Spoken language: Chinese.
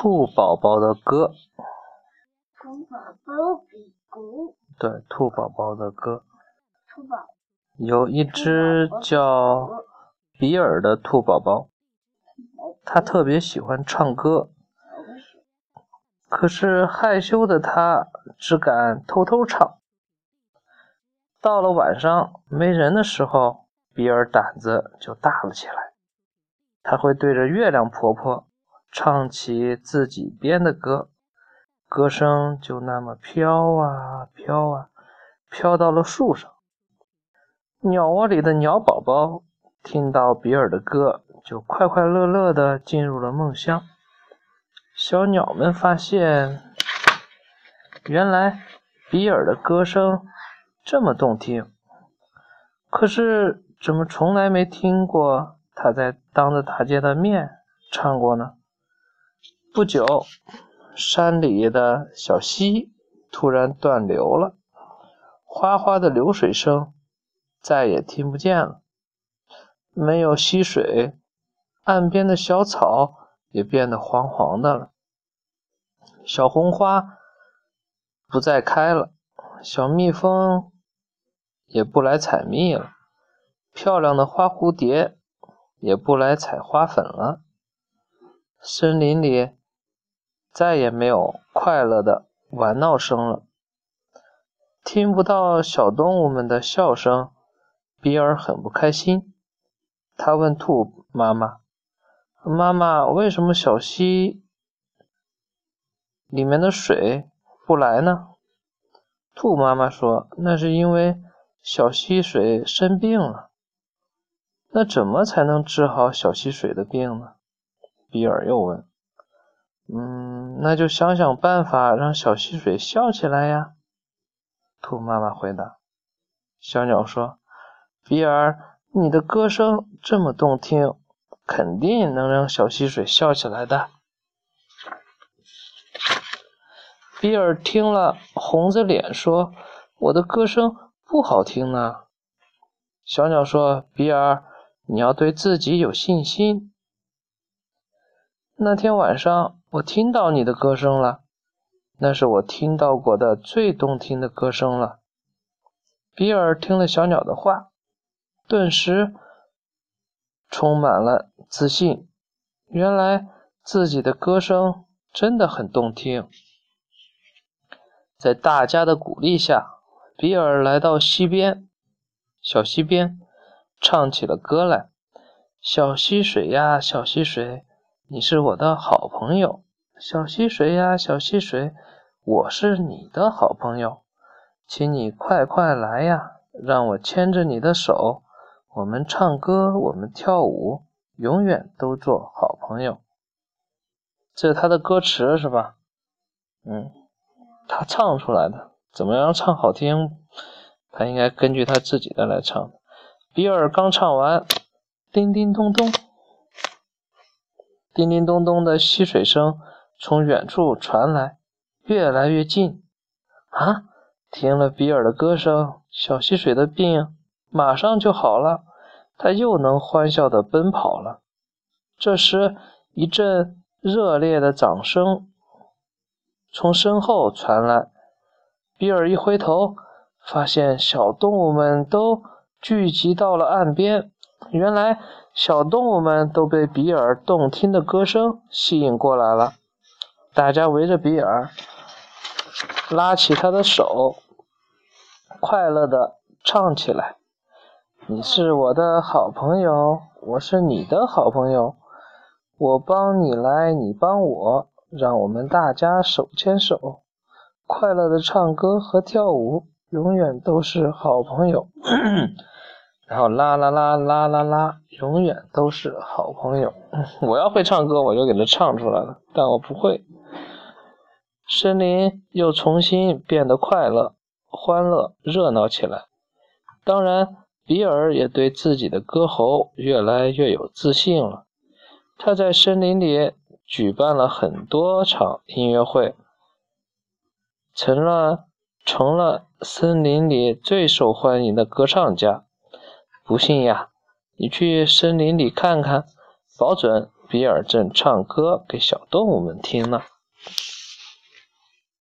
兔宝宝的歌。兔宝宝比鼓。对，兔宝宝的歌。兔宝。有一只叫比尔的兔宝宝，他特别喜欢唱歌，可是害羞的他只敢偷偷唱。到了晚上没人的时候，比尔胆子就大了起来，他会对着月亮婆婆唱起自己编的歌，歌声就那么飘啊飘啊，飘到了树上。鸟窝里的鸟宝宝听到比尔的歌，就快快乐乐地进入了梦乡。小鸟们发现，原来比尔的歌声这么动听，可是怎么从来没听过他在当着大家的面唱过呢？不久，山里的小溪突然断流了，哗哗的流水声。再也听不见了。没有溪水，岸边的小草也变得黄黄的了。小红花不再开了，小蜜蜂也不来采蜜了，漂亮的花蝴蝶也不来采花粉了。森林里再也没有快乐的玩闹声了，听不到小动物们的笑声。比尔很不开心，他问兔妈妈：“妈妈，为什么小溪里面的水不来呢？”兔妈妈说：“那是因为小溪水生病了。”那怎么才能治好小溪水的病呢？比尔又问：“嗯，那就想想办法让小溪水笑起来呀。”兔妈妈回答。小鸟说。比尔，你的歌声这么动听，肯定能让小溪水笑起来的。比尔听了，红着脸说：“我的歌声不好听呢。”小鸟说：“比尔，你要对自己有信心。那天晚上，我听到你的歌声了，那是我听到过的最动听的歌声了。”比尔听了小鸟的话。顿时充满了自信。原来自己的歌声真的很动听。在大家的鼓励下，比尔来到溪边，小溪边，唱起了歌来：“小溪水呀，小溪水，你是我的好朋友。小溪水呀，小溪水，我是你的好朋友，请你快快来呀，让我牵着你的手。”我们唱歌，我们跳舞，永远都做好朋友。这是他的歌词是吧？嗯，他唱出来的，怎么样唱好听？他应该根据他自己的来唱。比尔刚唱完，叮叮咚咚，叮叮咚咚的溪水声从远处传来，越来越近。啊！听了比尔的歌声，小溪水的病马上就好了。他又能欢笑地奔跑了。这时，一阵热烈的掌声从身后传来。比尔一回头，发现小动物们都聚集到了岸边。原来，小动物们都被比尔动听的歌声吸引过来了。大家围着比尔，拉起他的手，快乐地唱起来。你是我的好朋友，我是你的好朋友，我帮你来，你帮我，让我们大家手牵手，快乐的唱歌和跳舞，永远都是好朋友。然后啦啦啦啦啦啦，永远都是好朋友。我要会唱歌，我就给他唱出来了，但我不会。森林又重新变得快乐、欢乐、热闹起来。当然。比尔也对自己的歌喉越来越有自信了。他在森林里举办了很多场音乐会，成了成了森林里最受欢迎的歌唱家。不信呀，你去森林里看看，保准比尔正唱歌给小动物们听呢。